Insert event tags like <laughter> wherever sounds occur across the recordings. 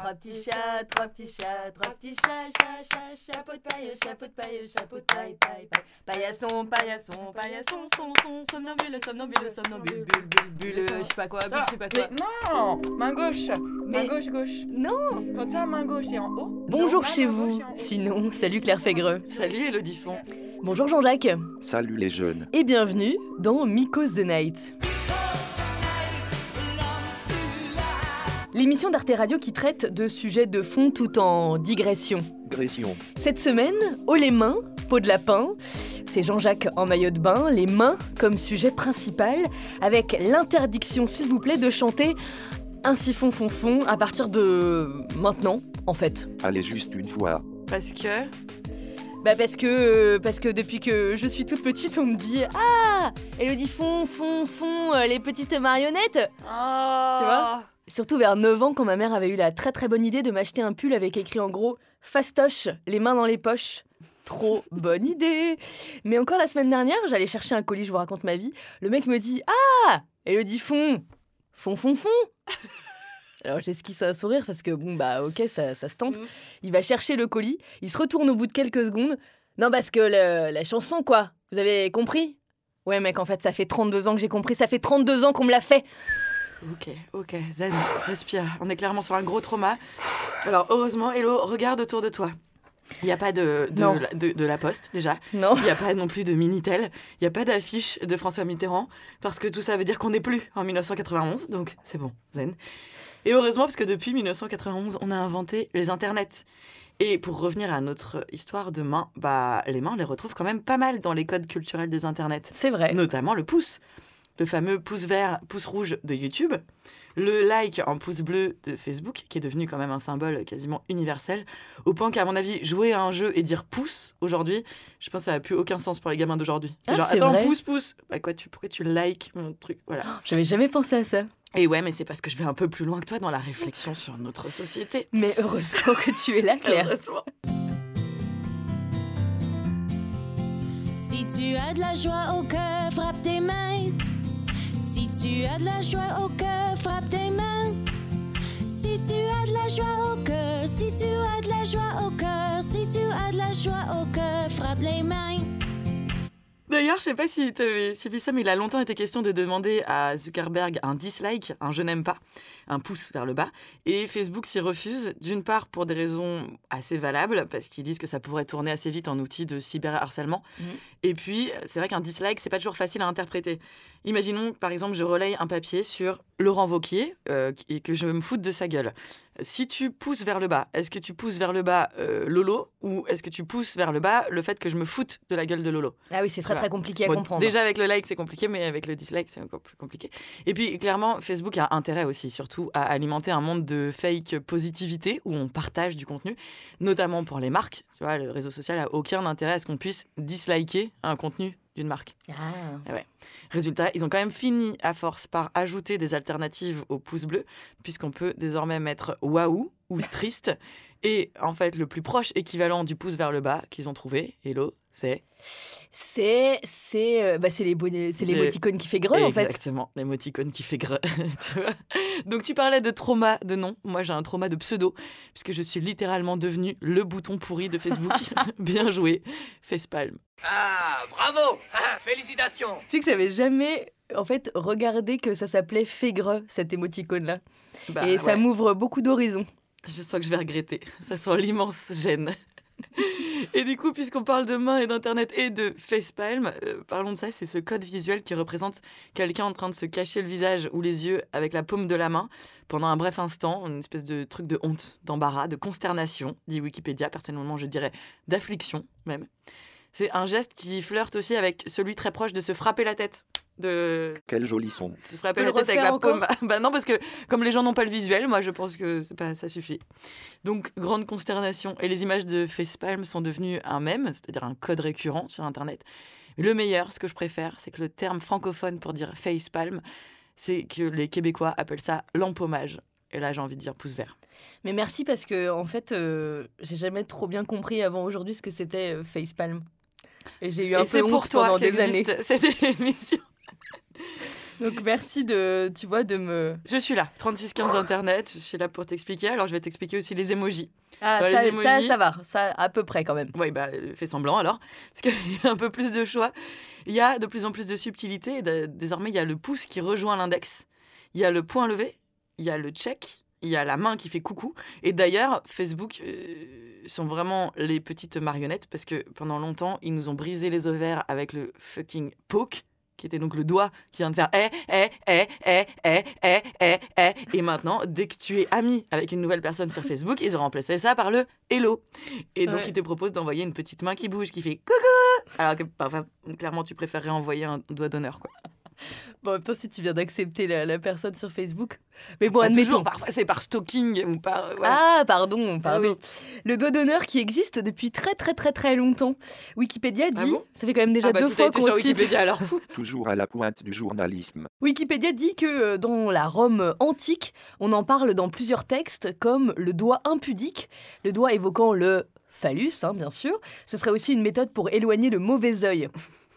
Trois petits chats, trois petits chats, trois petits chats, chat, chat, chapeau de paille, chapeau de paille, chapeau de paille, paille, paille. Paillasson, paillasson, paillasson, son, son, somnambule, somnambule, somnambule, bulle, bulle, bulle, je sais pas quoi, bulle, je sais pas quoi. Mais non Main gauche Main gauche, gauche. Non Quand ta main gauche est en haut. Bonjour chez vous. Sinon, salut Claire Fégreux. Salut Elodie Font. Bonjour Jean-Jacques. Salut les jeunes. Et bienvenue dans Miko's the Night. L'émission d'Arte Radio qui traite de sujets de fond tout en digression. Gression. Cette semaine, haut les mains, peau de lapin. C'est Jean-Jacques en maillot de bain, les mains comme sujet principal, avec l'interdiction, s'il vous plaît, de chanter un siphon fond fond à partir de maintenant, en fait. Allez juste une fois. Parce que? Bah parce que parce que depuis que je suis toute petite, on me dit ah Elodie fond fond fond euh, les petites marionnettes. Oh Tu vois? Surtout vers 9 ans quand ma mère avait eu la très très bonne idée de m'acheter un pull avec écrit en gros fastoche, les mains dans les poches. Trop <laughs> bonne idée. Mais encore la semaine dernière, j'allais chercher un colis, je vous raconte ma vie. Le mec me dit ah Elodie fond fond fond fond. <laughs> Alors j'esquisse un sourire parce que bon bah ok ça, ça se tente. Mm. Il va chercher le colis, il se retourne au bout de quelques secondes. Non parce que le- la chanson quoi, vous avez compris? Ouais mec en fait ça fait 32 ans que j'ai compris, ça fait 32 ans qu'on me l'a fait. Ok, ok, zen, respire. On est clairement sur un gros trauma. Alors, heureusement, Hello, regarde autour de toi. Il n'y a pas de, de, Non. la- de- de la poste, déjà. Non Il n'y a pas non plus de Minitel. Il n'y a pas d'affiche de François Mitterrand. Parce que tout ça veut dire qu'on n'est plus en 1991. Donc, c'est bon, zen. Et heureusement, parce que depuis 1991, on a inventé les internets. Et pour revenir à notre histoire de mains, bah, les mains, on les retrouve quand même pas mal dans les codes culturels des internets C'est vrai. notamment le pouce. Le fameux pouce vert, pouce rouge de YouTube, le like en pouce bleu de Facebook, qui est devenu quand même un symbole quasiment universel, au point qu'à mon avis, jouer à un jeu et dire pouce aujourd'hui, je pense que ça n'a plus aucun sens pour les gamins d'aujourd'hui. C'est Ah, genre, attends, vrai. pouce, pouce. Bah quoi, tu, pourquoi tu likes mon truc? Voilà. J'avais jamais pensé à ça. Et ouais, mais c'est parce que je vais un peu plus loin que toi dans la réflexion sur notre société. Mais heureusement que tu es là, Claire. Heureusement. Si tu as de la joie au cœur, frappe tes mains. Si tu as de la joie au cœur, frappe tes mains. Si tu as de la joie au cœur, si tu as de la joie au cœur, si tu as de la joie au cœur, frappe les mains. D'ailleurs, je sais pas si tu avais suivi ça, mais il a longtemps été question de demander à Zuckerberg un dislike, un je n'aime pas, un pouce vers le bas. Et Facebook s'y refuse, d'une part pour des raisons assez valables, parce qu'ils disent que ça pourrait tourner assez vite en outil de cyberharcèlement. Mhm. Et puis, c'est vrai qu'un dislike, c'est pas toujours facile à interpréter. Imaginons, par exemple, je relaye un papier sur Laurent Vauquier euh, et que je me foute de sa gueule. Si tu pousses vers le bas, est-ce que tu pousses vers le bas euh, Lolo ou est-ce que tu pousses vers le bas le fait que je me foute de la gueule de Lolo? Ah oui, c'est très Voilà. très compliqué à Bon, comprendre. Déjà avec le like c'est compliqué, mais avec le dislike c'est encore plus compliqué. Et puis clairement Facebook a intérêt aussi, surtout à alimenter un monde de fake positivité où on partage du contenu, notamment pour les marques. Tu vois, le réseau social a aucun intérêt à ce qu'on puisse disliker un contenu d'une marque. Ah. Résultat, ils ont quand même fini à force par ajouter des alternatives au pouce bleu, puisqu'on peut désormais mettre waouh ou triste. Et en fait, le plus proche équivalent du pouce vers le bas qu'ils ont trouvé, hello, c'est? C'est c'est euh, bah, c'est les bonnets- c'est Les- l'émoticône qui fait greu en fait. Exactement, l'émoticône qui fait greu. <laughs> Donc tu parlais de trauma de nom. Moi j'ai un trauma de pseudo, puisque je suis littéralement devenu le bouton pourri de Facebook. <laughs> <laughs> Bien joué, facepalm. Ah, bravo Ah, Félicitations Tu sais que j'avais jamais en fait regardé que ça s'appelait Fégreux cet émoticône là. Bah, Et ça ouais, m'ouvre beaucoup d'horizons. Je sens que je vais regretter. Ça sent l'immense gêne. Et du coup, puisqu'on parle de main et d'internet et de facepalm, euh, parlons de ça. C'est ce code visuel qui représente quelqu'un en train de se cacher le visage ou les yeux avec la paume de la main pendant un bref instant, une espèce de truc de honte, d'embarras, de consternation, dit Wikipédia. Personnellement, je dirais d'affliction même. C'est un geste qui flirte aussi avec celui très proche de se frapper la tête. De Quel joli son. se frapper la tête avec la paume. encore? <laughs> Bah non, parce que comme les gens n'ont pas le visuel, moi je pense que c'est pas, ça suffit. Donc, grande consternation. Et les images de facepalm sont devenues un mème, c'est-à-dire un code récurrent sur Internet. Le meilleur, ce que je préfère, c'est que le terme francophone pour dire facepalm, c'est que les Québécois appellent ça l'empaumage. Et là, j'ai envie de dire pouce vert. Mais merci parce que en fait euh, j'ai jamais trop bien compris avant aujourd'hui ce que c'était euh, facepalm. Et j'ai eu un Et peu c'est honte pour toi pendant des années. qu'existe cette <laughs> émission. <laughs> Donc merci de, tu vois, de me. Je suis là, 3615 Internet, je suis là pour t'expliquer. Alors je vais t'expliquer aussi les emojis. Ah, les ça, ça, va, ça à peu près quand même. Oui, bah, fais semblant alors, parce qu'il <laughs> y a un peu plus de choix. Il y a de plus en plus de subtilité. désormais, il y a le pouce qui rejoint l'index. Il y a le point levé. Il y a le check. Il y a la main qui fait coucou. Et d'ailleurs, Facebook euh, sont vraiment les petites marionnettes parce que pendant longtemps, ils nous ont brisé les ovaires avec le fucking poke qui était donc le doigt qui vient de faire eh, eh, eh, eh, eh, eh, eh, eh. Et maintenant, dès que tu es ami avec une nouvelle personne sur Facebook, ils ont remplacé ça par le hello. Et donc, Ouais. ils te proposent d'envoyer une petite main qui bouge, qui fait coucou. Alors que, enfin, clairement, tu préférerais envoyer un doigt d'honneur, quoi. <laughs> Bon, en même temps, si tu viens d'accepter la, la personne sur Facebook. Mais bon, Pas admettons. toujours, parfois c'est par stalking ou par. euh, ouais. Ah, pardon, pardon. oui. Le doigt d'honneur qui existe depuis très très très très longtemps. Wikipédia dit, Ah bon? ça fait quand même déjà Ah bah, deux si fois qu'on. Wikipédia alors. <laughs> Toujours à la pointe du journalisme. Wikipédia dit que euh, dans la Rome antique, on en parle dans plusieurs textes comme le doigt impudique, le doigt évoquant le phallus, hein, bien sûr. Ce serait aussi une méthode pour éloigner le mauvais œil.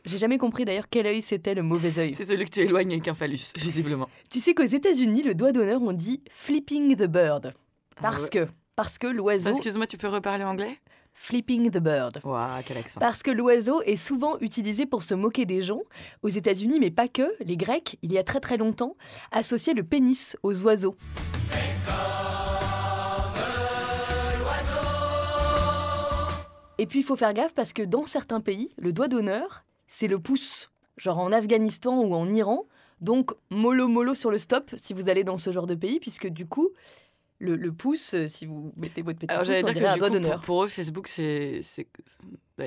J'ai jamais compris d'ailleurs quel œil c'était le mauvais œil. C'est celui que tu éloignes avec un phallus, <laughs> visiblement. Tu sais qu'aux États-Unis, le doigt d'honneur, on dit flipping the bird. Parce Ah ouais. que, parce que l'oiseau. Excuse-moi, tu peux reparler anglais? Flipping the bird. Waouh, quel accent. Parce que l'oiseau est souvent utilisé pour se moquer des gens. Aux États-Unis, mais pas que, les Grecs, il y a très très longtemps, associaient le pénis aux oiseaux. Et puis il faut faire gaffe parce que dans certains pays, le doigt d'honneur, c'est le pouce. Genre en Afghanistan ou en Iran. Donc mollo mollo sur le stop si vous allez dans ce genre de pays, puisque du coup, le, le pouce, euh, si vous mettez votre petit Alors pouce, on dire un doigt d'honneur. pour, pour eux, Facebook, c'est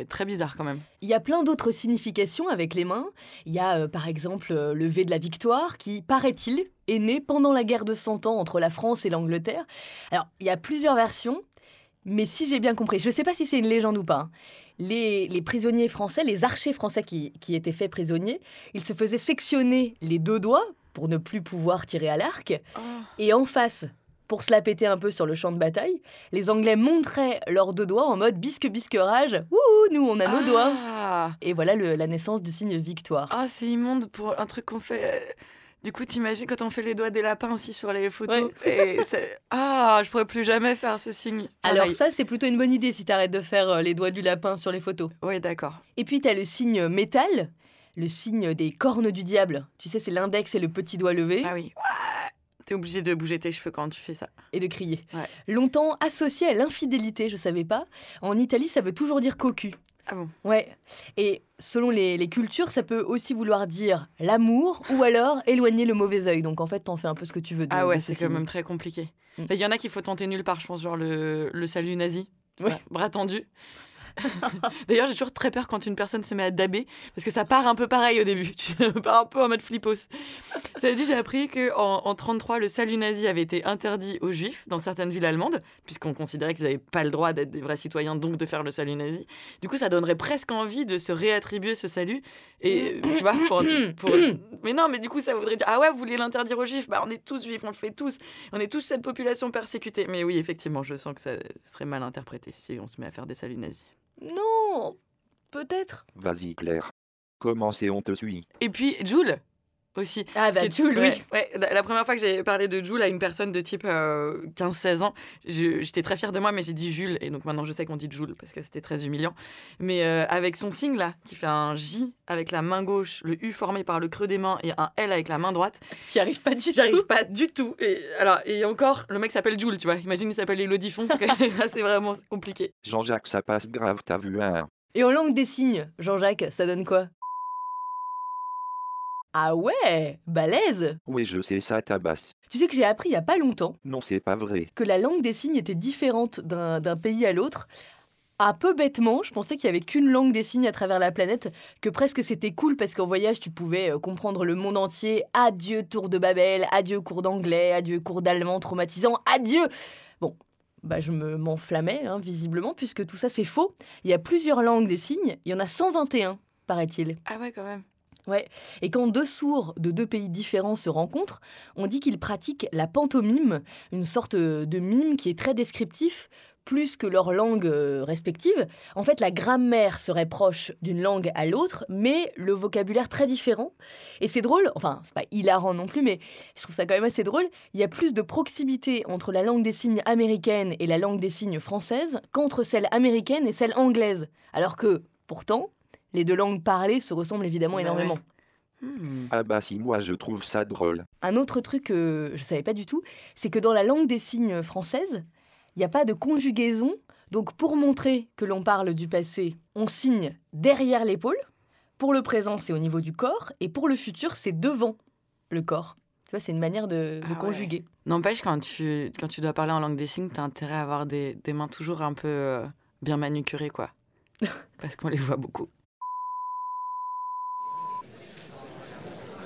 très bizarre quand même. Il y a plein d'autres significations avec les mains. Il y a euh, par exemple euh, le V de la victoire qui, paraît-il, est né pendant la guerre de Cent Ans entre la France et l'Angleterre. Alors, il y a plusieurs versions, mais si j'ai bien compris, je ne sais pas si c'est une légende ou pas, hein, les, les prisonniers français, les archers français qui, qui étaient faits prisonniers, ils se faisaient sectionner les deux doigts pour ne plus pouvoir tirer à l'arc. Et en face, pour se la péter un peu sur le champ de bataille, les Anglais montraient leurs deux doigts en mode bisque bisque rage. Ouh, nous on a nos doigts. Ah, Et voilà le- la naissance du signe victoire. Ah, c'est immonde pour un truc qu'on fait. Du coup, t'imagines quand on fait les doigts des lapins aussi sur les photos. Et ah, je pourrais plus jamais faire ce signe. Alors ça, c'est plutôt une bonne idée si t'arrêtes de faire euh, les doigts du lapin sur les photos. Ouais, d'accord. Et puis t'as le signe métal, le signe des cornes du diable. Tu sais, c'est l'index et le petit doigt levé Ah oui. T'es obligé de bouger tes cheveux quand tu fais ça. et de crier. Ouais. Longtemps associé à l'infidélité, je savais pas. En Italie, ça veut toujours dire cocu. Ah bon? Ouais. Et selon les, les cultures, ça peut aussi vouloir dire l'amour ou alors éloigner le mauvais œil. Donc en fait, t'en fais un peu ce que tu veux. de- Ah ouais, ce c'est quand même très compliqué. Mm. Il y en a qu'il faut tenter nulle part, je pense, genre le, le salut nazi. Ouais. Bra- Bras tendu. <laughs> D'ailleurs, j'ai toujours très peur quand une personne se met à daber, parce que ça part un peu pareil au début. <laughs> Tu pars un peu en mode flippos. Ça veut dire, j'ai appris qu'en en 33, le salut nazi avait été interdit aux juifs dans certaines villes allemandes, puisqu'on considérait qu'ils n'avaient pas le droit d'être des vrais citoyens, donc de faire le salut nazi. Du coup, ça donnerait presque envie de se réattribuer ce salut. Et tu vois, pour, pour- <coughs> mais non, mais du coup, ça voudrait dire Ah ouais, vous voulez l'interdire aux juifs? Bah, on est tous juifs, on le fait tous. On est tous cette population persécutée. Mais oui, effectivement, je sens que ça serait mal interprété si on se met à faire des saluts nazis. Non, peut-être. Vas-y Claire. Commencez, on te suit. Et puis, Jules aussi. Ah bah qui est- Jules, ouais, oui. ouais. La première fois que j'ai parlé de Jules à une personne de type euh, 15-16 ans, j'étais très fière de moi, mais j'ai dit Jules. Et donc maintenant, je sais qu'on dit Jules parce que c'était très humiliant. Mais euh, avec son signe là, qui fait un J avec la main gauche, le U formé par le creux des mains et un L avec la main droite, T'y arrives pas du tout. J'arrive pas du tout. Et, alors, et encore, le mec s'appelle Jules, tu vois. Imagine, il s'appelle Elodie Fon, <laughs> c'est vraiment compliqué. Jean-Jacques, ça passe grave, t'as vu un. Et en langue des signes, Jean-Jacques, ça donne quoi? Ah ouais, balèze Oui, je sais ça tabasse. Tu sais que j'ai appris il y a pas longtemps Non, c'est pas vrai. que la langue des signes était différente d'un d'un pays à l'autre. Un peu bêtement, je pensais qu'il y avait qu'une langue des signes à travers la planète, que presque c'était cool parce qu'en voyage tu pouvais euh, comprendre le monde entier. Adieu tour de Babel, adieu cours d'anglais, adieu cours d'allemand traumatisant, adieu Bon, bah je me m'enflammais hein, visiblement puisque tout ça c'est faux. Il y a plusieurs langues des signes, il y en a 121 paraît-il. Ah ouais, quand même. Ouais. Et quand deux sourds de deux pays différents se rencontrent, on dit qu'ils pratiquent la pantomime, une sorte de mime qui est très descriptif, plus que leur langue euh, respective. En fait, la grammaire serait proche d'une langue à l'autre, mais le vocabulaire très différent. Et c'est drôle, enfin, c'est pas hilarant non plus, mais je trouve ça quand même assez drôle. Il y a plus de proximité entre la langue des signes américaine et la langue des signes française qu'entre celle américaine et celle anglaise. Alors que, pourtant, les deux langues parlées se ressemblent évidemment Bah ouais. énormément. Hmm. Ah bah si moi je trouve ça drôle. Un autre truc que je savais pas du tout, c'est que dans la langue des signes française, il n'y a pas de conjugaison. Donc pour montrer que l'on parle du passé, on signe derrière l'épaule. Pour le présent, c'est au niveau du corps. Et pour le futur, c'est devant le corps. Tu vois, c'est une manière de, de Ah ouais. conjuguer. N'empêche, quand tu, quand tu dois parler en langue des signes, t'as intérêt à avoir des, des mains toujours un peu euh, bien manucurées, quoi. <laughs> Parce qu'on les voit beaucoup.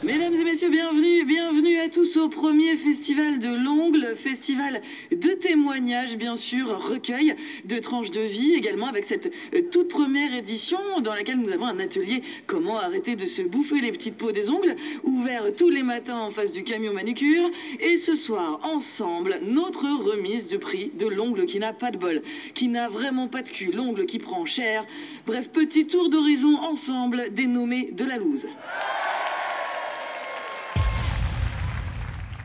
Mesdames et messieurs, bienvenue, bienvenue à tous au premier festival de l'ongle, festival de témoignages bien sûr, recueil de tranches de vie également avec cette euh, toute première édition dans laquelle nous avons un atelier comment arrêter de se bouffer les petites peaux des ongles, ouvert tous les matins en face du camion manucure et ce soir ensemble notre remise de prix de l'ongle qui n'a pas de bol, qui n'a vraiment pas de cul, l'ongle qui prend cher. Bref, petit tour d'horizon ensemble dénommé de la loose.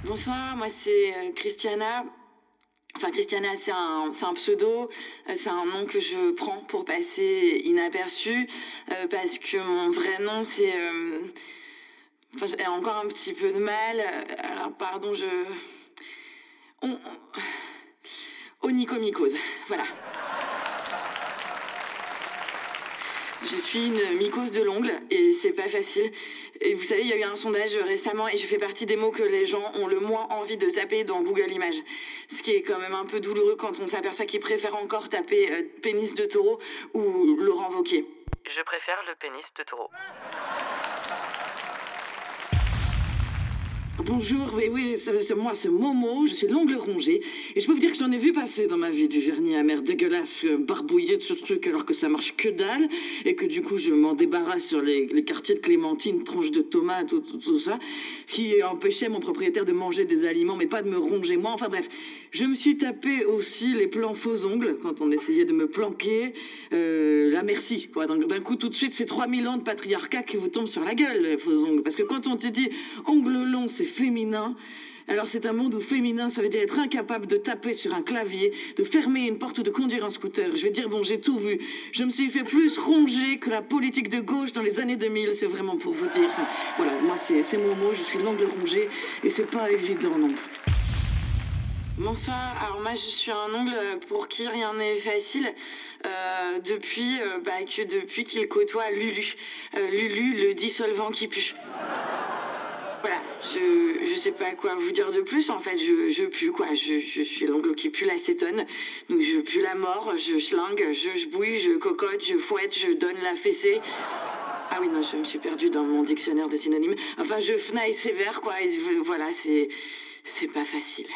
Bonsoir, moi c'est euh, Christiana. Enfin, Christiana, c'est un, un pseudo, euh, c'est un nom que je prends pour passer inaperçu, euh, parce que mon vrai nom, c'est... euh, Enfin, j'ai encore un petit peu de mal. euh, Alors, pardon, je... On- Onychomycose, voilà. Je suis une mycose de l'ongle et c'est pas facile. Et vous savez, il y a eu un sondage récemment et je fais partie des mots que les gens ont le moins envie de taper dans Google Images. Ce qui est quand même un peu douloureux quand on s'aperçoit qu'ils préfèrent encore taper euh, pénis de taureau ou Laurent Wauquiez. Je préfère le pénis de taureau. Bonjour, oui, oui, c'est moi, c'est Momo, je suis l'ongle rongé. Et je peux vous dire que j'en ai vu passer dans ma vie du vernis amer dégueulasse, euh, barbouillé de ce truc alors que ça marche que dalle. Et que du coup, je m'en débarrasse sur les, les quartiers de clémentine, tranches de tomates, tout, tout, tout ça. Qui empêchait mon propriétaire de manger des aliments, mais pas de me ronger moi. Enfin bref, je me suis tapé aussi les plans faux ongles quand on essayait de me planquer. Euh, là, merci. Quoi. D'un coup, tout de suite, c'est 3000 ans de patriarcat qui vous tombent sur la gueule, faux ongles. Parce que quand on te dit ongles longs, c'est féminin. Alors c'est un monde où féminin, ça veut dire être incapable de taper sur un clavier, de fermer une porte ou de conduire un scooter. Je vais dire, bon, j'ai tout vu. Je me suis fait plus ronger que la politique de gauche dans les années 2000, c'est vraiment pour vous dire. Enfin, voilà, moi c'est mon mot, je suis l'ongle rongé, et c'est pas évident non plus. Bonsoir, alors moi je suis un ongle pour qui rien n'est facile euh, depuis, euh, bah, que depuis qu'il côtoie Lulu. Euh, Lulu, le dissolvant qui pue. Voilà, je, je sais pas quoi vous dire de plus. En fait, je, je pue quoi. Je, je suis l'ongle qui pue l'acétone. Donc je pue la mort, je schlingue, je, je bouille, je cocotte, je fouette, je donne la fessée. Ah oui, non, je me suis perdue dans mon dictionnaire de synonymes. Enfin, je fnaille sévère quoi. Et voilà, c'est c'est pas facile.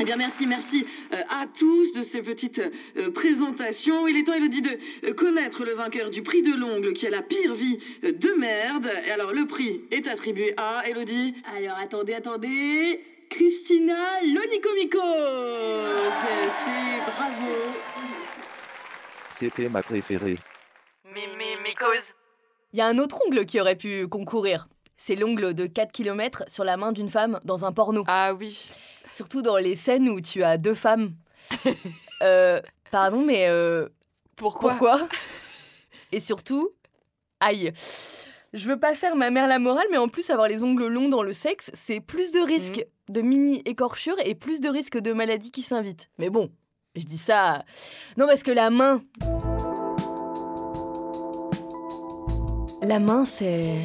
Eh bien, merci, merci euh, à tous de ces petites euh, présentations. Il est temps, Elodie, de euh, connaître le vainqueur du prix de l'ongle qui a la pire vie de merde. Et alors, le prix est attribué à Elodie. Alors, attendez, attendez. Christina Lonicomico. C'est bravo. C'était ma préférée. Mimi, mycose. Il y a un autre ongle qui aurait pu concourir. C'est l'ongle de 4 km sur la main d'une femme dans un porno. Ah oui. Surtout dans les scènes où tu as deux femmes. <laughs> Euh, pardon, mais euh, Pourquoi pourquoi <laughs> Et surtout, aïe. Je veux pas faire ma mère la morale, mais en plus, avoir les ongles longs dans le sexe, c'est plus de risques de mini-écorchures et plus de risques de maladies qui s'invitent. Mais bon, je dis ça. Non, parce que la main. La main, c'est.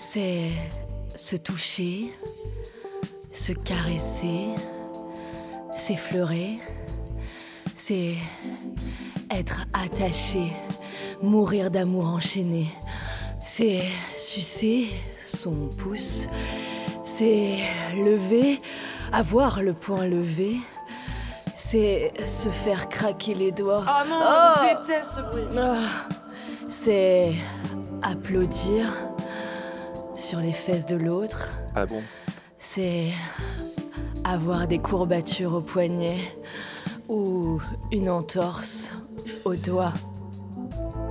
C'est se toucher, se caresser, s'effleurer. C'est être attaché, mourir d'amour enchaîné. C'est sucer son pouce. C'est lever, avoir le poing levé. C'est se faire craquer les doigts. Ah non, Oh. je déteste ce bruit. Ah, c'est applaudir sur les fesses de l'autre. Ah bon? C'est avoir des courbatures au poignet ou une entorse au doigt.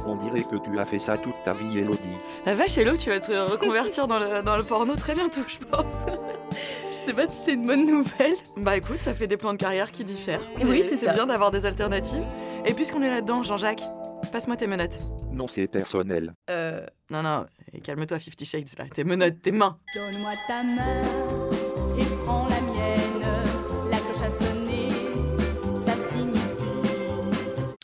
On dirait que tu as fait ça toute ta vie, Elodie. La vache, Hello, tu vas te reconvertir dans le, dans le porno très bientôt, je pense. <laughs> Je sais pas si c'est une bonne nouvelle. Bah écoute, ça fait des plans de carrière qui diffèrent. Oui, c'est bien d'avoir des alternatives. Et puisqu'on est là-dedans, Jean-Jacques, passe-moi tes menottes. Non, c'est personnel. Euh. Non, non, et calme-toi, Fifty Shades, là. Tes menottes, tes mains. Donne-moi ta main et prends la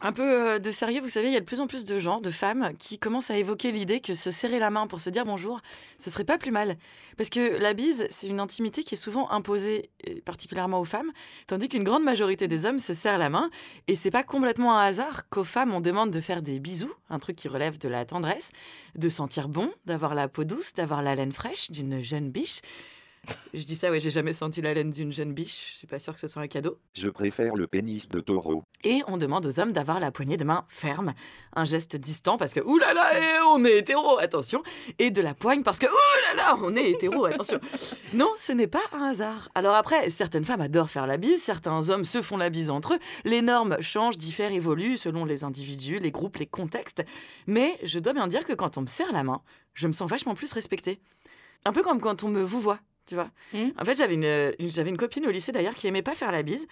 Un peu euh, de sérieux, vous savez, il y a de plus en plus de gens, de femmes, qui commencent à évoquer l'idée que se serrer la main pour se dire bonjour, ce serait pas plus mal. Parce que la bise, c'est une intimité qui est souvent imposée, euh, particulièrement aux femmes, tandis qu'une grande majorité des hommes se serrent la main. Et c'est pas complètement un hasard qu'aux femmes, on demande de faire des bisous, un truc qui relève de la tendresse, de sentir bon, d'avoir la peau douce, d'avoir la laine fraîche d'une jeune biche. <laughs> Je dis ça, ouais, j'ai jamais senti la laine d'une jeune biche, je suis pas sûre que ce soit un cadeau. Je préfère le pénis de taureau. Et on demande aux hommes d'avoir la poignée de main ferme, un geste distant parce que oulala, là là, eh, on est hétéro, attention, et de la poigne parce que oulala, là là, on est hétéro, <laughs> attention. Non, ce n'est pas un hasard. Alors après, certaines femmes adorent faire la bise, certains hommes se font la bise entre eux, les normes changent, diffèrent, évoluent selon les individus, les groupes, les contextes, mais je dois bien dire que quand on me serre la main, je me sens vachement plus respectée. Un peu comme quand on me vous voit, tu vois. Hmm. En fait, j'avais une, une- j'avais une copine au lycée d'ailleurs qui aimait pas faire la bise.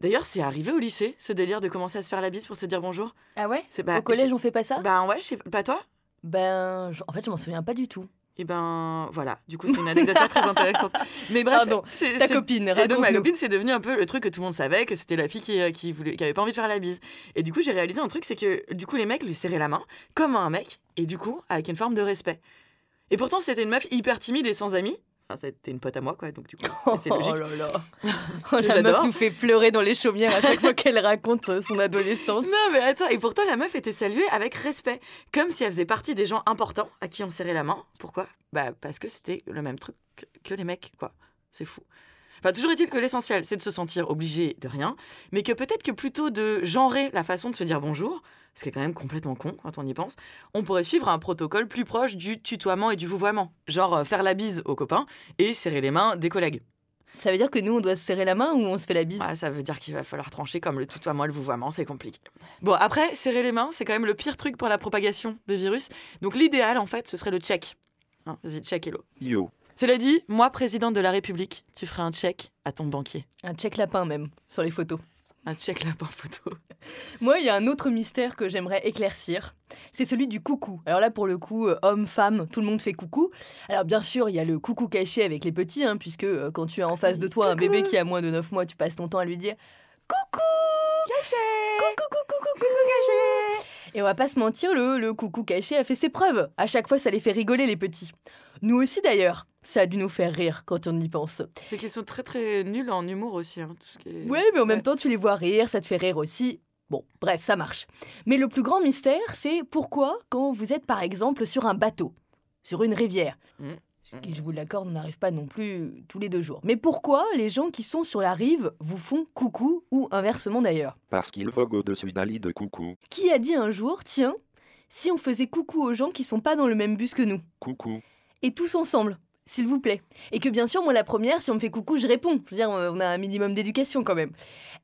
D'ailleurs, c'est arrivé au lycée, ce délire de commencer à se faire la bise pour se dire bonjour. Ah ouais? C'est bah, Au collège, on fait pas ça? Ben ouais, je sais pas toi? Ben, en fait, je m'en souviens pas du tout. Et ben voilà, du coup c'est une anecdote pas très intéressante. <laughs> Mais bref, Pardon, c'est- Ta copine, Et donc ma copine, c'est devenu un peu le truc que tout le monde savait, que c'était la fille qui, euh, qui, voulait, qui avait pas envie de faire la bise. Et du coup, j'ai réalisé un truc, c'est que du coup, les mecs lui serraient la main, comme un mec, et du coup, avec une forme de respect. Et pourtant, c'était une meuf hyper timide et sans amis. Enfin, c'était une pote à moi, quoi, donc du coup, <laughs> c'est- logique. Oh là là. <laughs> Oh, la meuf nous fait pleurer dans les chaumières à chaque fois qu'elle raconte euh, son adolescence. Non, mais attends, et pourtant la meuf était saluée avec respect, comme si elle faisait partie des gens importants à qui on serrait la main. Pourquoi? Bah parce que c'était le même truc que les mecs, quoi. C'est fou. Enfin, toujours est-il que l'essentiel, c'est de se sentir obligé de rien, mais que peut-être que plutôt de genrer la façon de se dire bonjour, ce qui est quand même complètement con quand on y pense, on pourrait suivre un protocole plus proche du tutoiement et du vouvoiement. Genre euh, faire la bise aux copains et serrer les mains des collègues. Ça veut dire que nous, on doit se serrer la main ou on se fait la bise? Ah, ça veut dire qu'il va falloir trancher comme le tutoiement et le vouvoiement, c'est compliqué. Bon, après, serrer les mains, c'est quand même le pire truc pour la propagation des virus. Donc l'idéal, en fait, ce serait le check. Hein, Vas-y, check, hello. Yo. Cela dit, moi, présidente de la République, tu ferais un check à ton banquier. Un check lapin même, sur les photos. Un check lapin photo. <laughs> Moi, il y a un autre mystère que j'aimerais éclaircir. C'est celui du coucou. Alors là, pour le coup, euh, homme, femme, tout le monde fait coucou. Alors bien sûr, il y a le coucou caché avec les petits, hein, puisque euh, quand tu as en face de toi un bébé qui a moins de 9 mois, tu passes ton temps à lui dire coucou caché coucou coucou coucou caché et on va pas se mentir, le, le coucou caché a fait ses preuves. À chaque fois, ça les fait rigoler, les petits. Nous aussi, d'ailleurs. Ça a dû nous faire rire quand on y pense. C'est qu'ils sont très très nuls en humour aussi. hein, tout ce qui est... Ouais, mais en même temps, tu les vois rire, ça te fait rire aussi. Bon, bref, ça marche. Mais le plus grand mystère, c'est pourquoi, quand vous êtes par exemple sur un bateau, sur une rivière, Mm. ce qui, je vous l'accorde, n'arrive pas non plus tous les deux jours, mais pourquoi les gens qui sont sur la rive vous font coucou ou inversement d'ailleurs? Parce qu'il vogue au-dessus d'un lit de coucou. Qui a dit un jour, tiens, si on faisait coucou aux gens qui sont pas dans le même bus que nous, Coucou. et tous ensemble s'il vous plaît. Et que bien sûr, moi, la première, si on me fait coucou, je réponds. Je veux dire, on a un minimum d'éducation quand même.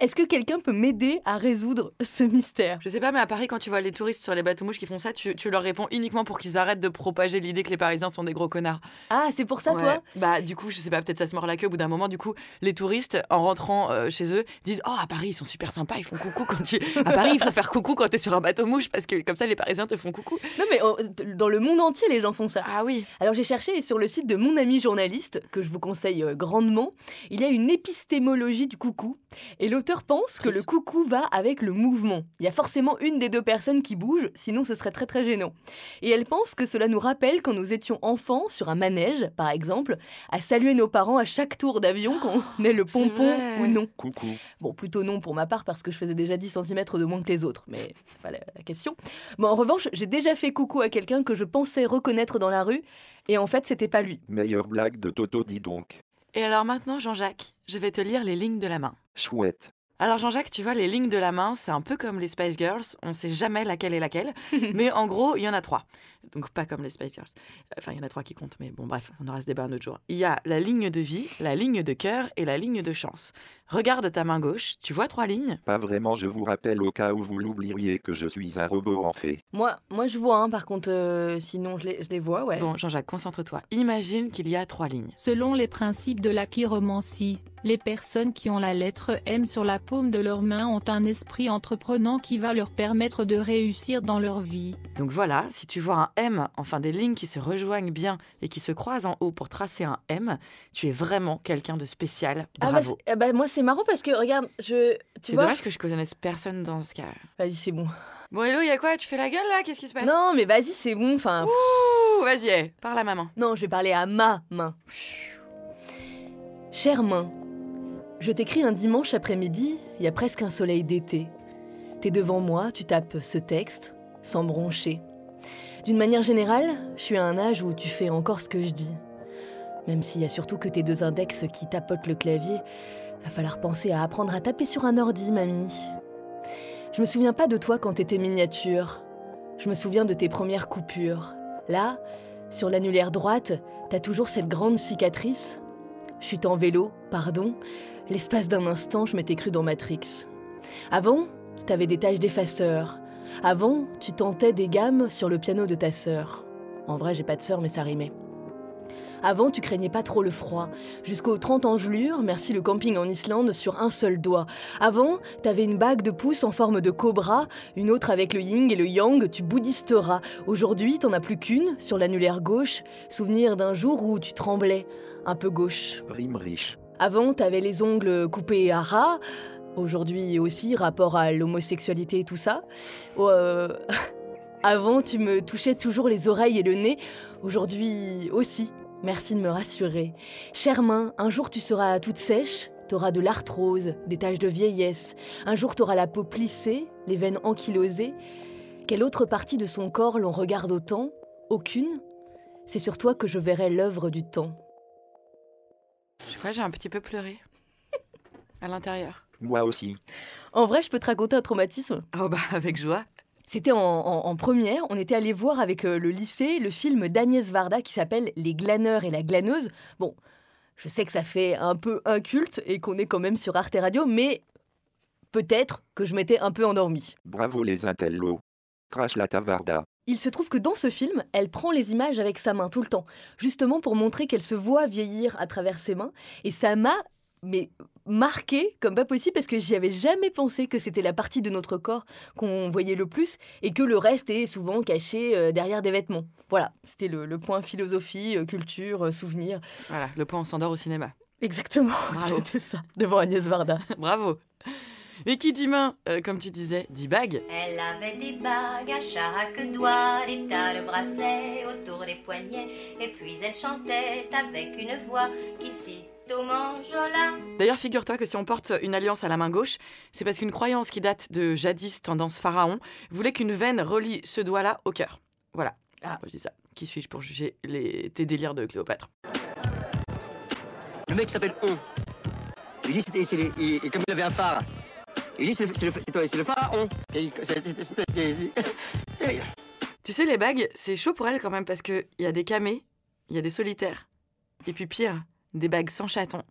Est-ce que quelqu'un peut m'aider à résoudre ce mystère? Je sais pas, mais à Paris, quand tu vois les touristes sur les bateaux mouches qui font ça, tu, tu leur réponds uniquement pour qu'ils arrêtent de propager l'idée que les Parisiens sont des gros connards. Ah, c'est pour ça, Ouais. toi Bah, du coup, je sais pas, peut-être ça se mord la queue au bout d'un moment. Du coup, les touristes, en rentrant euh, chez eux, disent Oh, à Paris, ils sont super sympas, ils font coucou quand tu. À Paris, il faut faire coucou quand t'es sur un bateau mouche parce que comme ça, les Parisiens te font coucou. Non, mais oh, dans le monde entier, les gens font ça. Ah oui. Alors j'ai cherché sur le site de mon ami journaliste, que je vous conseille euh, grandement, il y a une épistémologie du coucou, et l'auteur pense que le coucou va avec le mouvement. Il y a forcément une des deux personnes qui bouge, sinon ce serait très très gênant. Et elle pense que cela nous rappelle quand nous étions enfants, sur un manège par exemple, à saluer nos parents à chaque tour d'avion, quand on est <gasps> le pompon ou non. Coucou. Bon, plutôt non pour ma part parce que je faisais déjà 10 cm de moins que les autres, mais c'est pas la, la question. Mais en revanche, j'ai déjà fait coucou à quelqu'un que je pensais reconnaître dans la rue, et en fait, c'était pas lui. Meilleure blague de Toto, dis donc. Et alors maintenant, Jean-Jacques, je vais te lire les lignes de la main. Chouette. Alors Jean-Jacques, tu vois, les lignes de la main, c'est un peu comme les Spice Girls. On sait jamais laquelle est laquelle. <laughs> mais en gros, il y en a trois. Donc pas comme les Spice Girls. Enfin, il y en a trois qui comptent. Mais bon, bref, on aura ce débat un autre jour. Il y a la ligne de vie, la ligne de cœur et la ligne de chance. Regarde ta main gauche. Tu vois trois lignes? Pas vraiment, je vous rappelle au cas où vous l'oublieriez que je suis un robot en fait. Moi, moi je vois, hein, par contre, euh, sinon je les, je les vois, ouais. Bon, Jean-Jacques, concentre-toi. Imagine qu'il y a trois lignes. Selon les principes de la chiromancie, les personnes qui ont la lettre M sur la paume de leurs mains ont un esprit entreprenant qui va leur permettre de réussir dans leur vie. Donc voilà, si tu vois un M, enfin des lignes qui se rejoignent bien et qui se croisent en haut pour tracer un M, tu es vraiment quelqu'un de spécial. Ah bah, Bravo. ah bah, moi c'est marrant parce que regarde, je c'est vois. dommage que je connaisse personne dans ce cas. Vas-y, c'est bon. Bon, hello, il y a quoi? Tu fais la gueule là? Qu'est-ce qui se passe? Non, mais vas-y, c'est bon. Enfin, Ouh, vas-y, eh, parle à maman. non, je vais parler à ma main. Chère main, je t'écris un dimanche après-midi, il y a presque un soleil d'été. T'es devant moi, tu tapes ce texte, sans broncher. D'une manière générale, je suis à un âge où tu fais encore ce que je dis. Même s'il y a surtout que tes deux index qui tapotent le clavier, va falloir penser à apprendre à taper sur un ordi, mamie. Je me souviens pas de toi quand t'étais miniature. Je me souviens de tes premières coupures. Là, sur l'annulaire droite, t'as toujours cette grande cicatrice. Chute en vélo, pardon. L'espace d'un instant, je m'étais cru dans Matrix. Avant, t'avais des taches d'effaceur. Avant, tu tentais des gammes sur le piano de ta sœur. En vrai, j'ai pas de sœur, mais ça rimait. Avant, tu craignais pas trop le froid. Jusqu'aux 30 engelures, merci le camping en Islande, sur un seul doigt. Avant, t'avais une bague de pouce en forme de cobra, une autre avec le yin et le yang, tu bouddhisteras. Aujourd'hui, t'en as plus qu'une, sur l'annulaire gauche, souvenir d'un jour où tu tremblais, un peu gauche. Rime riche. Avant, t'avais les ongles coupés à ras. Aujourd'hui aussi, rapport à l'homosexualité et tout ça. Euh, <laughs> Avant, tu me touchais toujours les oreilles et le nez. Aujourd'hui aussi. Merci de me rassurer. Chère main, un jour tu seras toute sèche. T'auras de l'arthrose, des taches de vieillesse. Un jour t'auras la peau plissée, les veines ankylosées. Quelle autre partie de son corps l'on regarde autant? Aucune. C'est sur toi que je verrai l'œuvre du temps. Je crois que j'ai un petit peu pleuré. À l'intérieur. Moi aussi. En vrai, je peux te raconter un traumatisme. Oh bah, avec joie. C'était en, en- en première, on était allé voir avec euh, le lycée le film d'Agnès Varda qui s'appelle Les glaneurs et la glaneuse. Bon, je sais que ça fait un peu inculte et qu'on est quand même sur Arte Radio, mais peut-être que je m'étais un peu endormie. Bravo les intellos. Crash la tavarda. Il se trouve que dans ce film, elle prend les images avec sa main tout le temps, justement pour montrer qu'elle se voit vieillir à travers ses mains. Et ça m'a, mais marqué comme pas possible parce que j'y avais jamais pensé que c'était la partie de notre corps qu'on voyait le plus et que le reste est souvent caché euh, derrière des vêtements. Voilà, c'était le, le point philosophie, euh, culture, euh, souvenir. Voilà, le point on s'endort au cinéma. Exactement, <laughs> Bravo. c'était ça, devant Agnès Varda. <laughs> Bravo. Mais qui dit main, euh, comme tu disais, dit bague. Elle avait des bagues à chaque doigt, des tas de bracelets autour des poignets, et puis elle chantait avec une voix qui manjola. D'ailleurs, figure-toi que si on porte une alliance à la main gauche, c'est parce qu'une croyance qui date de jadis tendance pharaon voulait qu'une veine relie ce doigt-là au cœur. Voilà. Ah, je dis ça. Qui suis-je pour juger les... tes délires de Cléopâtre? Le mec s'appelle On. Il dit, c'était, c'est les- et, et comme il avait un phare, il dit, c'est le, c'est le, le pharaon. Et il- c'est- c'est- c'est- c'est- c'est- Tu sais, les bagues, c'est chaud pour elles quand même parce qu'il y a des camés, il y a des solitaires, et puis pire, des bagues sans chaton.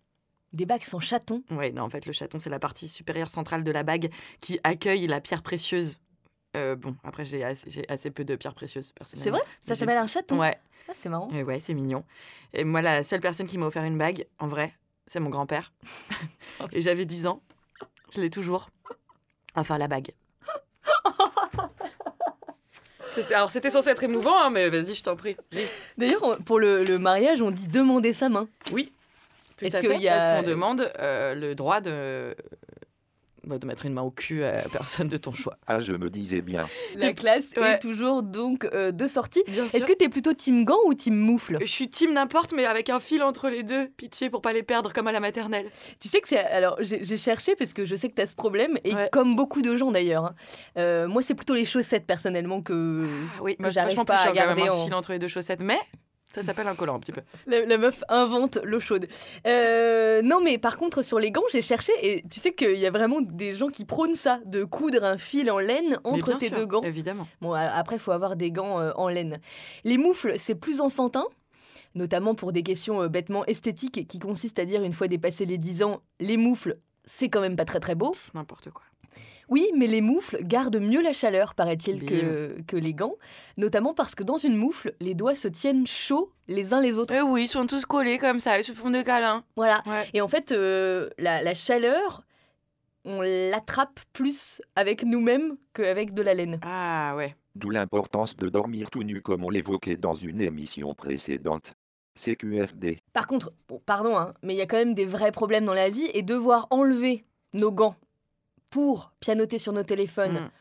Des bagues sans chaton. Ouais, non, en fait, le chaton, c'est la partie supérieure centrale de la bague qui accueille la pierre précieuse. Euh, bon, après, j'ai assez, peu de pierres précieuses, personnellement. C'est vrai? Ça s'appelle un chaton? Ouais, Ah, c'est marrant. et ouais, c'est mignon. Et moi, la seule personne qui m'a offert une bague, en vrai, c'est mon grand-père. <laughs> et j'avais 10 ans. Je l'ai toujours. Enfin, la bague. C'est- Alors, c'était censé être émouvant, hein, mais vas-y, je t'en prie. D'ailleurs, pour le, le mariage, on dit demander sa main. Oui, tout Est-ce à qu'il fait, y a- parce qu'on demande euh, le droit de... de mettre une main au cul à personne de ton choix. Ah, je me disais bien. La classe Ouais. est toujours donc euh, de sortie. Est-ce que t'es plutôt team gant ou team moufle? Je suis team n'importe, mais avec un fil entre les deux. Pitié pour pas les perdre comme à la maternelle. Tu sais que c'est. Alors, j'ai cherché parce que je sais que t'as ce problème, et Ouais. comme beaucoup de gens d'ailleurs. hein. Euh, moi, c'est plutôt les chaussettes personnellement que. Ah oui, moi vachement pas plus à même garder un en- fil entre les deux chaussettes. Mais Ça s'appelle un collant un petit peu. La, la meuf invente l'eau chaude. Euh, non, mais par contre, sur les gants, j'ai cherché et tu sais qu'il y a vraiment des gens qui prônent ça, de coudre un fil en laine entre tes sûr, deux gants. Évidemment. Bon, après, il faut avoir des gants euh, en laine. Les moufles, c'est plus enfantin, notamment pour des questions euh, bêtement esthétiques qui consistent à dire, une fois dépassé les 10 ans, les moufles, c'est quand même pas très très beau. N'importe quoi. Oui, mais les moufles gardent mieux la chaleur, paraît-il, que, que les gants, notamment parce que dans une moufle, les doigts se tiennent chauds les uns les autres. Eh oui, ils sont tous collés comme ça, ils se font des câlins. Voilà. Ouais. Et en fait, euh, la, la chaleur, on l'attrape plus avec nous-mêmes qu'avec de la laine. Ah ouais. D'où l'importance de dormir tout nu comme on l'évoquait dans une émission précédente. CQFD. Par contre, bon, pardon, hein, mais il y a quand même des vrais problèmes dans la vie et devoir enlever nos gants pour pianoter sur nos téléphones. Mm.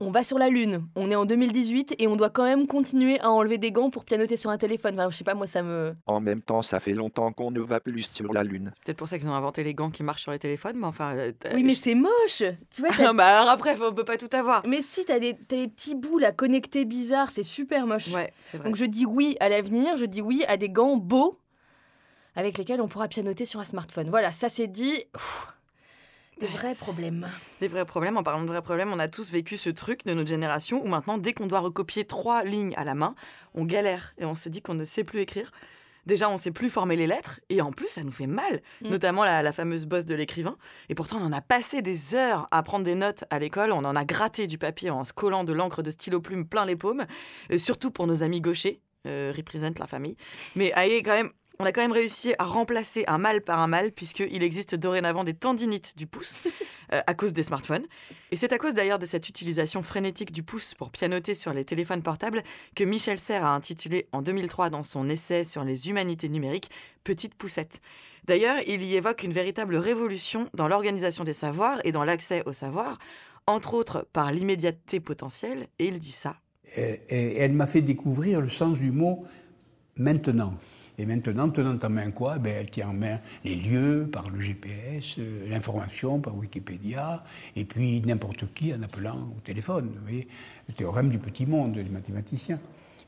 On va sur la Lune, on est en 2018 et on doit quand même continuer à enlever des gants pour pianoter sur un téléphone. Enfin, je sais pas, moi ça me. En même temps, ça fait longtemps qu'on ne va plus sur la Lune. Peut-être pour ça qu'ils ont inventé les gants qui marchent sur les téléphones, mais enfin. euh, Oui, mais c'est moche Tu vois, <laughs> non, bah alors après, on peut pas tout avoir. Mais si, t'as des, t'as des petits bouts là connectés bizarres, c'est super moche. Ouais, c'est vrai. Donc je dis oui à l'avenir, je dis oui à des gants beaux avec lesquels on pourra pianoter sur un smartphone. Voilà, ça c'est dit. Des vrais problèmes. Des vrais problèmes, en parlant de vrais problèmes, on a tous vécu ce truc de notre génération où maintenant, dès qu'on doit recopier trois lignes à la main, on galère et on se dit qu'on ne sait plus écrire. Déjà, on ne sait plus former les lettres et en plus, ça nous fait mal, Mm. notamment la, la fameuse bosse de l'écrivain. Et pourtant, on en a passé des heures à prendre des notes à l'école, on en a gratté du papier en se collant de l'encre de stylo plume plein les paumes, euh, surtout pour nos amis gauchers, euh, represent la famille. Mais allez, quand même, on a quand même réussi à remplacer un mal par un mal, puisqu'il existe dorénavant des tendinites du pouce <laughs> euh, à cause des smartphones. Et c'est à cause d'ailleurs de cette utilisation frénétique du pouce pour pianoter sur les téléphones portables que Michel Serres a intitulé en 2003 dans son essai sur les humanités numériques Petite poussette. D'ailleurs, il y évoque une véritable révolution dans l'organisation des savoirs et dans l'accès au savoir, entre autres par l'immédiateté potentielle, et il dit ça. Et, et elle m'a fait découvrir le sens du mot maintenant. Et maintenant, tenant en main quoi? Ben, Elle tient en main les lieux par le GPS, euh, l'information par Wikipédia, et puis n'importe qui en appelant au téléphone. Vous voyez le théorème du petit monde des mathématiciens.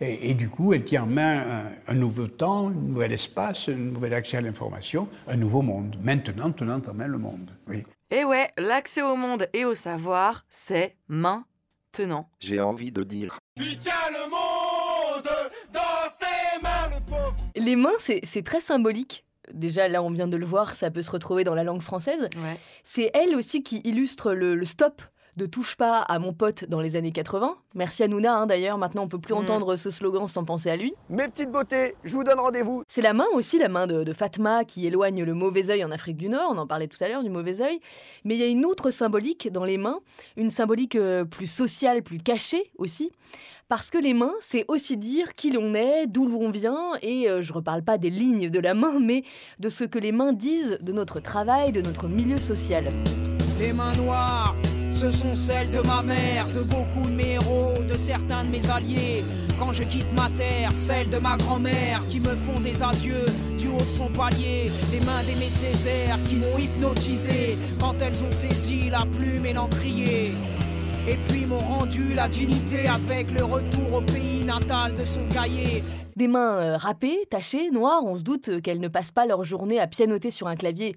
Et, et du coup, elle tient en main un, un nouveau temps, un nouvel espace, un nouvel accès à l'information, un nouveau monde. Maintenant, tenant en main le monde. Oui. Et ouais, l'accès au monde et au savoir, c'est maintenant. J'ai envie de dire. Les mains, c'est très symbolique. Déjà, là, on vient de le voir, ça peut se retrouver dans la langue française. Ouais. C'est elle aussi qui illustre le, le stop de touche pas à mon pote dans les années 80. Merci à Nouna, hein, d'ailleurs. Maintenant, on peut plus Mm. entendre ce slogan sans penser à lui. Mes petites beautés, je vous donne rendez-vous. C'est la main aussi, la main de, de Fatma, qui éloigne le mauvais œil en Afrique du Nord. On en parlait tout à l'heure du mauvais œil. Mais il y a une autre symbolique dans les mains, une symbolique euh, plus sociale, plus cachée aussi. Parce que les mains, c'est aussi dire qui l'on est, d'où l'on vient, et euh, je reparle pas des lignes de la main, mais de ce que les mains disent de notre travail, de notre milieu social. Les mains noires, ce sont celles de ma mère, de beaucoup de mes héros, de certains de mes alliés. Quand je quitte ma terre, celles de ma grand-mère qui me font des adieux du haut de son palier. Les mains d'Aimé Césaire qui m'ont hypnotisé quand elles ont saisi la plume et l'encrier. Et puis m'ont rendu la dignité avec le retour au pays natal de son cahier. Des mains euh, râpées, tachées, noires, on se doute euh, qu'elles ne passent pas leur journée à pianoter sur un clavier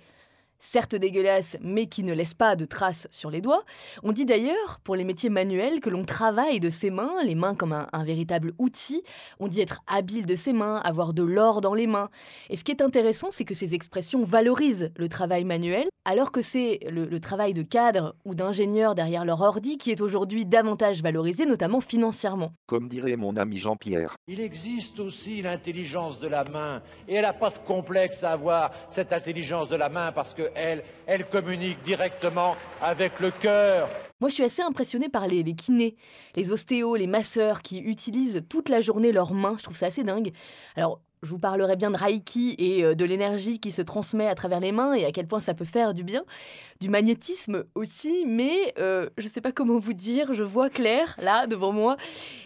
certes dégueulasse, mais qui ne laisse pas de traces sur les doigts. On dit d'ailleurs, pour les métiers manuels, que l'on travaille de ses mains, les mains comme un, un véritable outil. On dit être habile de ses mains, avoir de l'or dans les mains. Et ce qui est intéressant, c'est que ces expressions valorisent le travail manuel, alors que c'est le, le travail de cadre ou d'ingénieur derrière leur ordi qui est aujourd'hui davantage valorisé, notamment financièrement. Comme dirait mon ami Jean-Pierre. Il existe aussi l'intelligence de la main, et elle n'a pas de complexe à avoir cette intelligence de la main parce que elle, communique directement avec le cœur. Moi, je suis assez impressionnée par les, les kinés, les ostéos, les masseurs qui utilisent toute la journée leurs mains. Je trouve ça assez dingue. Alors, je vous parlerai bien de Reiki et euh, de l'énergie qui se transmet à travers les mains et à quel point ça peut faire du bien. Du magnétisme aussi, mais euh, je ne sais pas comment vous dire, je vois clair là devant moi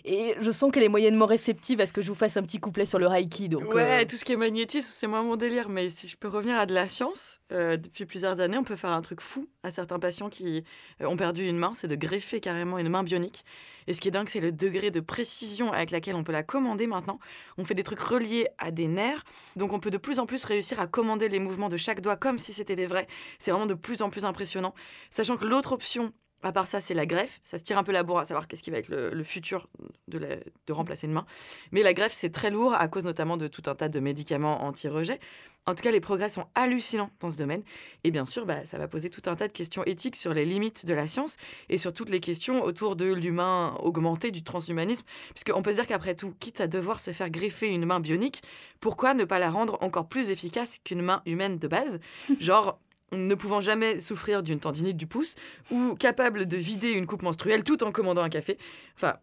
et je sens qu'elle est moyennement réceptive à ce que je vous fasse un petit couplet sur le Reiki. Donc, Ouais, euh, tout ce qui est magnétisme, c'est moins mon délire. Mais si je peux revenir à de la science, euh, depuis plusieurs années, on peut faire un truc fou à certains patients qui euh, ont perdu une main, c'est de greffer carrément une main bionique. Et ce qui est dingue, c'est le degré de précision avec laquelle on peut la commander maintenant. On fait des trucs reliés à des nerfs, donc on peut de plus en plus réussir à commander les mouvements de chaque doigt comme si c'était des vrais. C'est vraiment de plus en plus impressionnant. Sachant que l'autre option, à part ça, c'est la greffe. Ça se tire un peu la bourre à savoir qu'est-ce qui va être le, futur de remplacer une main. Mais la greffe, c'est très lourd à cause notamment de tout un tas de médicaments anti-rejet. En tout cas, les progrès sont hallucinants dans ce domaine. Et bien sûr, bah, ça va poser tout un tas de questions éthiques sur les limites de la science et sur toutes les questions autour de l'humain augmenté, du transhumanisme. Puisqu'on peut se dire qu'après tout, quitte à devoir se faire greffer une main bionique, pourquoi ne pas la rendre encore plus efficace qu'une main humaine de base? Genre ne pouvant jamais souffrir d'une tendinite du pouce ou capable de vider une coupe menstruelle tout en commandant un café. Enfin,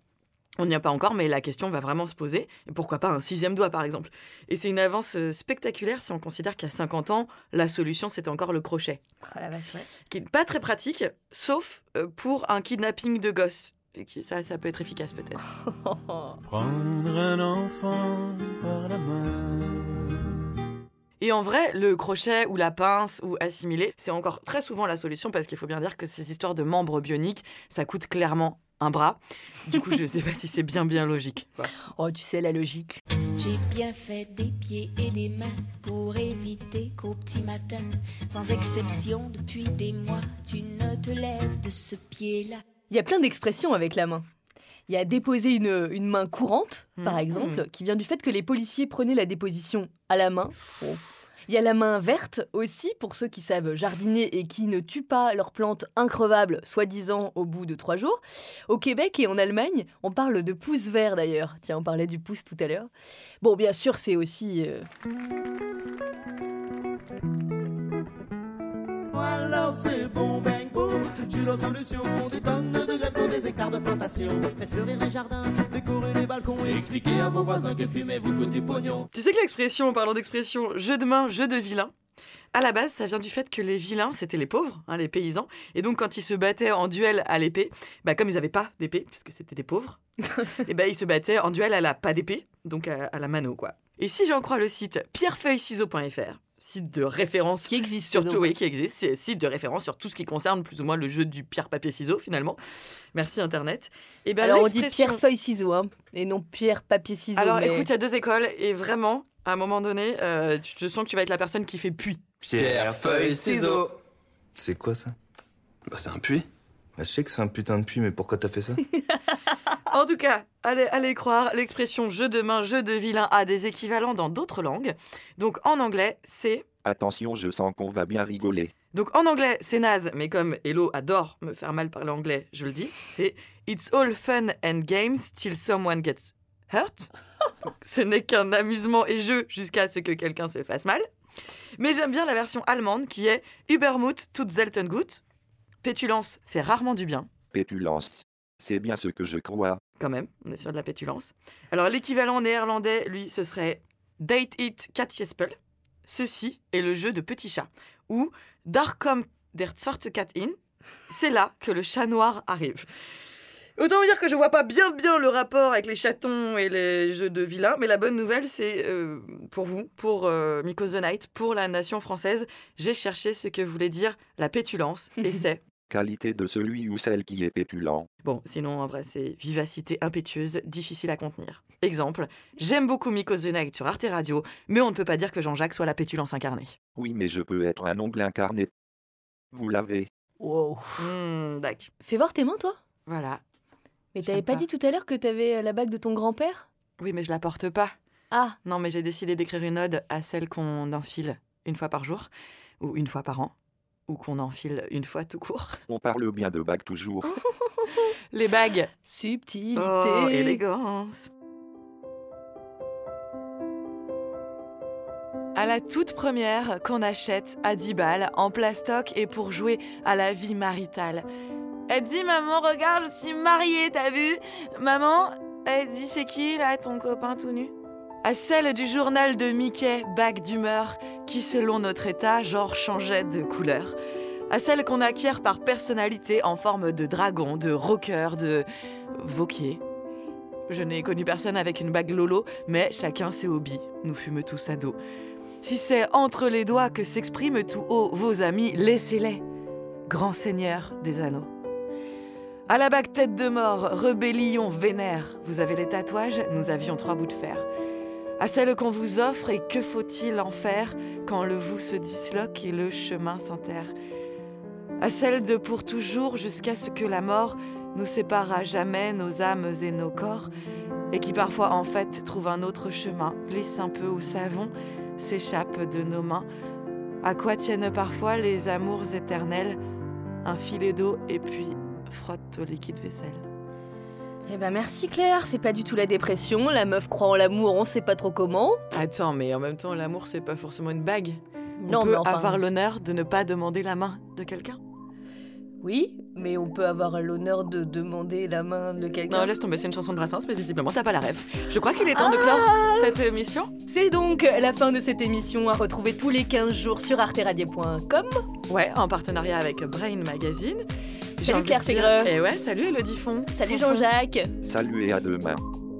on n'y a pas encore, mais la question va vraiment se poser. Et pourquoi pas un sixième doigt, par exemple Et c'est une avance euh, spectaculaire si on considère qu'il y a 50 ans, la solution, c'était encore le crochet. Oh la vache, ouais. Qui n'est pas très pratique, sauf euh, pour un kidnapping de gosse. Et qui- ça, ça peut être efficace, peut-être. <laughs> Prendre un enfant par la main. Et en vrai, le crochet ou la pince ou assimiler, c'est encore très souvent la solution parce qu'il faut bien dire que ces histoires de membres bioniques, ça coûte clairement un bras. Du coup, je ne <laughs> sais pas si c'est bien bien logique. Oh, tu sais, la logique. J'ai bien fait des pieds et des mains pour éviter qu'au petit matin, sans exception depuis des mois, tu ne te lèves de ce pied-là. Il y a plein d'expressions avec la main. Il y a déposer une, une main courante, par Mhm. exemple, qui vient du fait que les policiers prenaient la déposition à la main. Bon. Il y a la main verte aussi, pour ceux qui savent jardiner et qui ne tuent pas leurs plantes increvables, soi-disant au bout de trois jours. Au Québec et en Allemagne, on parle de pouce vert d'ailleurs. Tiens, on parlait du pouce tout à l'heure. Bon, bien sûr, c'est aussi... euh, Alors c'est bon, bang, boom. Je suis la solution. Des tonnes de graines pour des hectares de plantation. Faites fleurir les jardins, décorer les balcons et expliquer à vos voisins que fumez-vous coûte du pognon. Tu sais que l'expression, en parlant d'expression, jeu de main, jeu de vilain, à la base, ça vient du fait que les vilains, c'était les pauvres, hein, les paysans. Et donc, quand ils se battaient en duel à l'épée, bah, comme ils n'avaient pas d'épée, puisque c'était des pauvres, <laughs> et bah, ils se battaient en duel à la pas d'épée, donc à, à la mano, quoi. Et si j'en crois le site pierrefeuilleciseaux.fr, site de référence qui existe surtout, oui, qui existe, c'est site de référence sur tout ce qui concerne plus ou moins le jeu du pierre-papier-ciseaux, finalement. Merci Internet. Et ben, Alors on dit pierre, feuille, ciseaux, hein, et non pierre, papier, ciseaux. alors mais- écoute, il y a deux écoles et vraiment, à un moment donné, euh, tu te sens que tu vas être la personne qui fait puits. Pierre, feuille, ciseaux. C'est quoi ça? Bah c'est un puits. Bah je sais que c'est un putain de puits, mais pourquoi t'as fait ça <laughs> En tout cas, allez, allez croire, l'expression jeu de main, jeu de vilain a des équivalents dans d'autres langues. Donc en anglais, c'est Attention, je sens qu'on va bien rigoler. Donc en anglais, c'est naze, mais comme Hello adore me faire mal parler anglais, je le dis, c'est It's all fun and games till someone gets hurt. Donc, ce n'est qu'un amusement et jeu jusqu'à ce que quelqu'un se fasse mal. Mais j'aime bien la version allemande qui est Übermut tut selten gut. Pétulance fait rarement du bien. Pétulance. C'est bien ce que je crois. Quand même, on est sur de la pétulance. Alors l'équivalent néerlandais, lui, ce serait Date it Katjespel. Ceci est le jeu de petit chat. Ou Daar kommt der zwarte Kat in. C'est là que le chat noir arrive. Autant vous dire que je vois pas bien bien le rapport avec les chatons et les jeux de vilains, mais la bonne nouvelle c'est euh, pour vous, pour euh, Miko the Night, pour la nation française, j'ai cherché ce que voulait dire la pétulance et <laughs> c'est Qualité de celui ou celle qui est pétulant. Bon, sinon, en vrai, c'est vivacité impétueuse, difficile à contenir. Exemple, j'aime beaucoup Miko the Night sur Arte Radio, mais on ne peut pas dire que Jean-Jacques soit la pétulance incarnée. Oui, mais je peux être un ongle incarné. Vous l'avez. Wow. Hmm, dac. Fais voir tes mains, toi. Voilà. Mais t'avais pas pas. dit tout à l'heure que t'avais euh, la bague de ton grand-père? Oui, mais je la porte pas. Ah. Non, mais j'ai décidé d'écrire une ode à celle qu'on enfile une fois par jour, ou une fois par an, ou qu'on enfile une fois tout court. <laughs> On parle bien de bague toujours. <laughs> Les bagues. Subtilité. Oh, élégance. À la toute première qu'on achète à 10 balles en plastoc et pour jouer à la vie maritale. Elle dit Maman, regarde, je suis mariée, t'as vu? Maman, elle dit C'est qui là ton copain tout nu? À celle du journal de Mickey, bague d'humeur, qui selon notre état, genre changeait de couleur. À celle qu'on acquiert par personnalité en forme de dragon, de rocker, de Vauquier. Je n'ai connu personne avec une bague Lolo, mais chacun ses hobbies. Nous fûmes tous ados. Si c'est entre les doigts que s'expriment tout haut vos amis, laissez-les. Grand seigneur des anneaux. À la bague tête de mort, rébellion, vénère. Vous avez les tatouages, nous avions trois bouts de fer. À celle qu'on vous offre, et que faut-il en faire quand le vous se disloque et le chemin s'enterre? À celle de pour toujours jusqu'à ce que la mort nous sépare à jamais nos âmes et nos corps, et qui parfois en fait trouve un autre chemin, glisse un peu au savon, s'échappe de nos mains. À quoi tiennent parfois les amours éternels? Un filet d'eau et puis frotte au liquide vaisselle. Eh ben merci Claire, c'est pas du tout la dépression, la meuf croit en l'amour, on sait pas trop comment. Attends, mais en même temps, l'amour, c'est pas forcément une bague. Non, on mais peut enfin- avoir l'honneur de ne pas demander la main de quelqu'un. Oui, mais on peut avoir l'honneur de demander la main de quelqu'un. Non, laisse tomber, c'est une chanson de Brassens, mais visiblement, t'as pas la rêve. Je crois qu'il est temps de clore cette émission. C'est donc la fin de cette émission à retrouver tous les 15 jours sur arteradio.com. Ouais, en partenariat avec Brain Magazine. Salut Claire de Ségreux. Et ouais, salut Elodie Font. Salut. Jean-Jacques. Salut et à demain.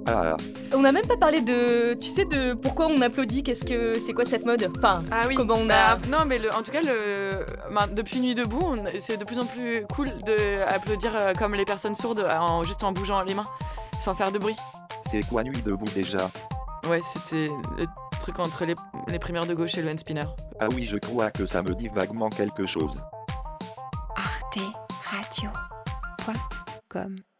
Ah, On n'a même pas parlé de, tu sais, de pourquoi on applaudit. Qu'est-ce que c'est quoi cette mode? Enfin, Ah oui. comment on a. Bah, non, mais le- en tout cas, le, ben, depuis Nuit debout, c'est de plus en plus cool d'applaudir comme les personnes sourdes, en, juste en bougeant les mains, sans faire de bruit. c'est quoi nuit debout déjà? Ouais, c'était le truc entre les, les primaires de gauche et le hand spinner. Ah oui, je crois que ça me dit vaguement quelque chose. arteradio.com